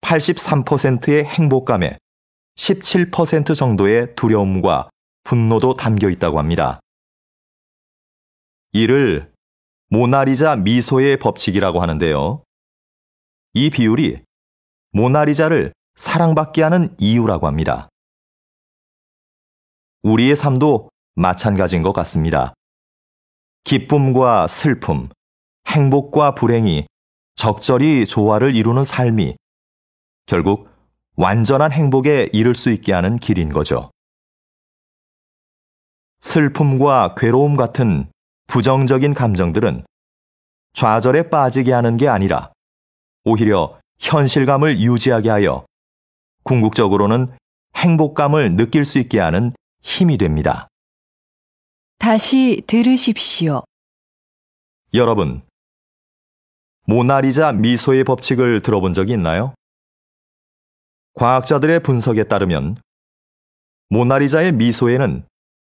83%의 행복감에 17% 정도의 두려움과 분노도 담겨 있다고 합니다. 이를 모나리자 미소의 법칙이라고 하는데요. 이 비율이 모나리자를 사랑받게 하는 이유라고 합니다. 우리의 삶도 마찬가지인 것 같습니다. 기쁨과 슬픔, 행복과 불행이 적절히 조화를 이루는 삶이 결국 완전한 행복에 이를 수 있게 하는 길인 거죠. 슬픔과 괴로움 같은 부정적인 감정들은 좌절에 빠지게 하는 게 아니라 오히려 현실감을 유지하게 하여 궁극적으로는 행복감을 느낄 수 있게 하는 힘이 됩니다. 다시 들으십시오. 여러분, 모나리자 미소의 법칙을 들어본 적이 있나요? 과학자들의 분석에 따르면 모나리자의 미소에는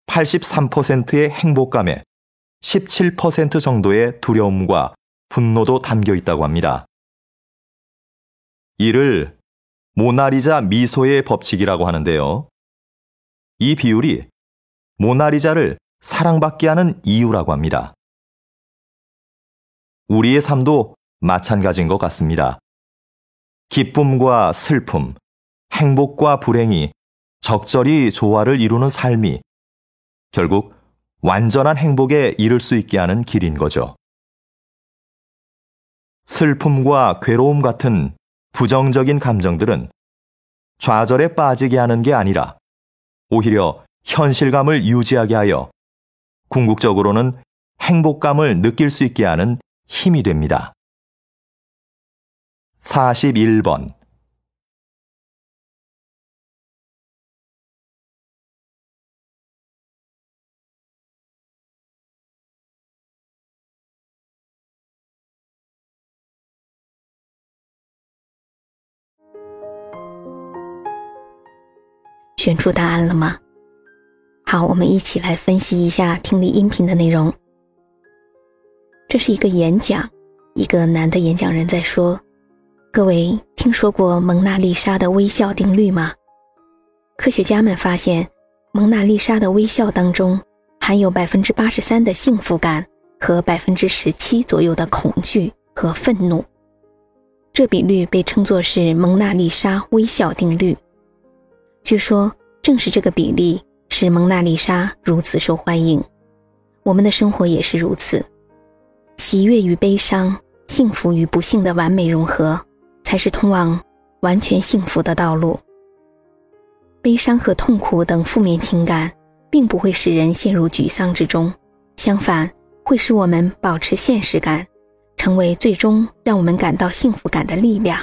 83%의 행복감에 17% 정도의 두려움과 분노도 담겨 있다고 합니다. 이를 모나리자 미소의 법칙이라고 하는데요. 이 비율이 모나리자를 사랑받게 하는 이유라고 합니다. 우리의 삶도 마찬가지인 것 같습니다. 기쁨과 슬픔, 행복과 불행이 적절히 조화를 이루는 삶이 결국 완전한 행복에 이를 수 있게 하는 길인 거죠. 슬픔과 괴로움 같은 부정적인 감정들은 좌절에 빠지게 하는 게 아니라 오히려 현실감을 유지하게 하여 궁극적으로는 행복감을 느낄 수 있게 하는 힘이 됩니다. 41번 选出答案了吗？好，我们一起来分析一下听力音频的内容。这是一个演讲，一个男的演讲人在说：“各位听说过蒙娜丽莎的微笑定律吗？科学家们发现，蒙娜丽莎的微笑当中含有百分之八十三的幸福感和百分之十七左右的恐惧和愤怒。这比率被称作是蒙娜丽莎微笑定律。”据说，正是这个比例使蒙娜丽莎如此受欢迎。我们的生活也是如此，喜悦与悲伤、幸福与不幸的完美融合，才是通往完全幸福的道路。悲伤和痛苦等负面情感，并不会使人陷入沮丧之中，相反，会使我们保持现实感，成为最终让我们感到幸福感的力量。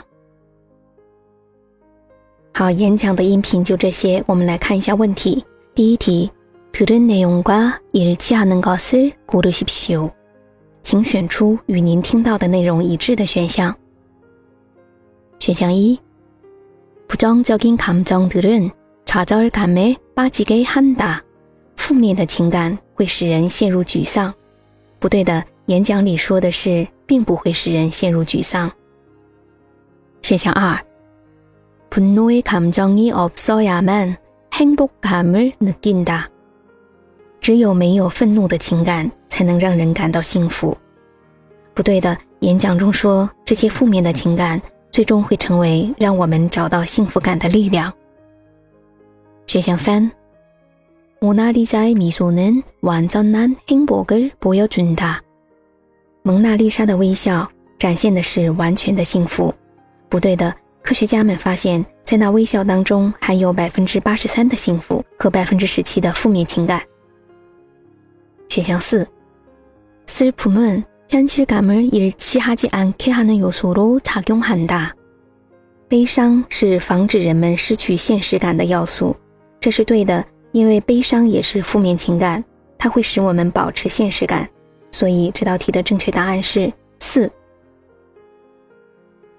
好，演讲的音频就这些。我们来看一下问题。第一题，들은내용과일치하는것을고르십시오。请选出与您听到的内容一致的选项。选项一，부정적인감정들은좌절감에빠지게한 다。 负面的情感会使人陷入沮丧。不对的，演讲里说的是，并不会使人陷入沮丧。选项二。 분노의 감정이 없어야만 행복감을 느낀다. 只有没有愤怒的情感，才能让人感到幸福。不对的，演讲中说这些负面的情感最终会成为让我们找到幸福感的力量。选项三，모나리자의미소는완전한행복을보여준다。 蒙娜丽莎的微笑展现的是完全的幸福。不对的。 科学家们发现，在那微笑当中含有百分之八十三的幸福和百分之十七的负面情感。选项四，슬픔은현실감을일치하지않게하는요소로작용한다 悲伤是防止人们失去现实感的要素，这是对的，因为悲伤也是负面情感，它会使我们保持现实感。所以这道题的正确答案是四。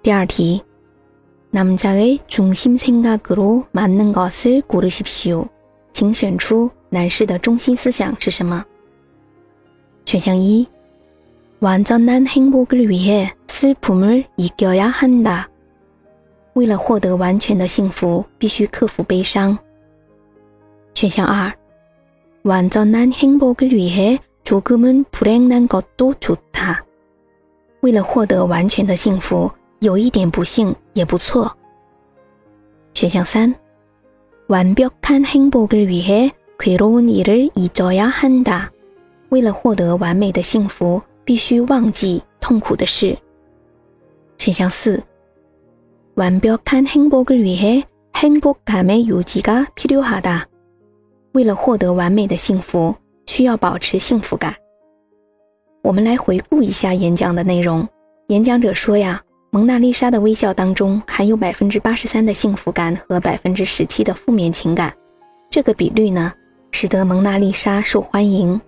第二题， 남자의중심생각으로맞는것을고르십시 오， 请选出男士的中心思想是什么？选项一，완전한행복을위해슬픔을이겨야한 다。 为了获得完全的幸福，必须克服悲伤。选项二，완전한행복을위해조금은불행난것도좋다。 为了获得完全的幸福。 有一点不幸也不错。选项三，완벽한행복을위해괴로운일을잊어야한 다。 为了获得完美的幸福，必须忘记痛苦的事。选项四，완벽한행복을위해행복감의유지가필요하 다。 为了获得完美的幸福，需要保持幸福感。我们来回顾一下演讲的内容。演讲者说呀。 蒙娜丽莎的微笑当中含有百分之八十三的幸福感和百分之十七的负面情感，这个比率呢，使得蒙娜丽莎受欢迎。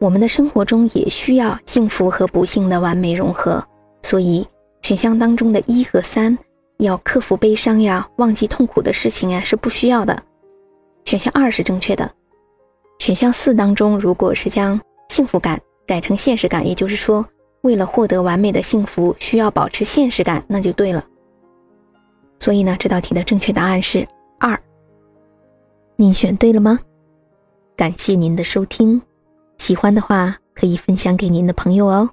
我们的生活中也需要幸福和不幸的完美融合，所以选项当中的一和三要克服悲伤呀、忘记痛苦的事情呀是不需要的。选项二是正确的。选项四当中，如果是将幸福感改成现实感，也就是说。为了获得完美的幸福，需要保持现实感，那就对了。所以呢，这道题的正确答案是二。您选对了吗？感谢您的收听，喜欢的话可以分享给您的朋友哦。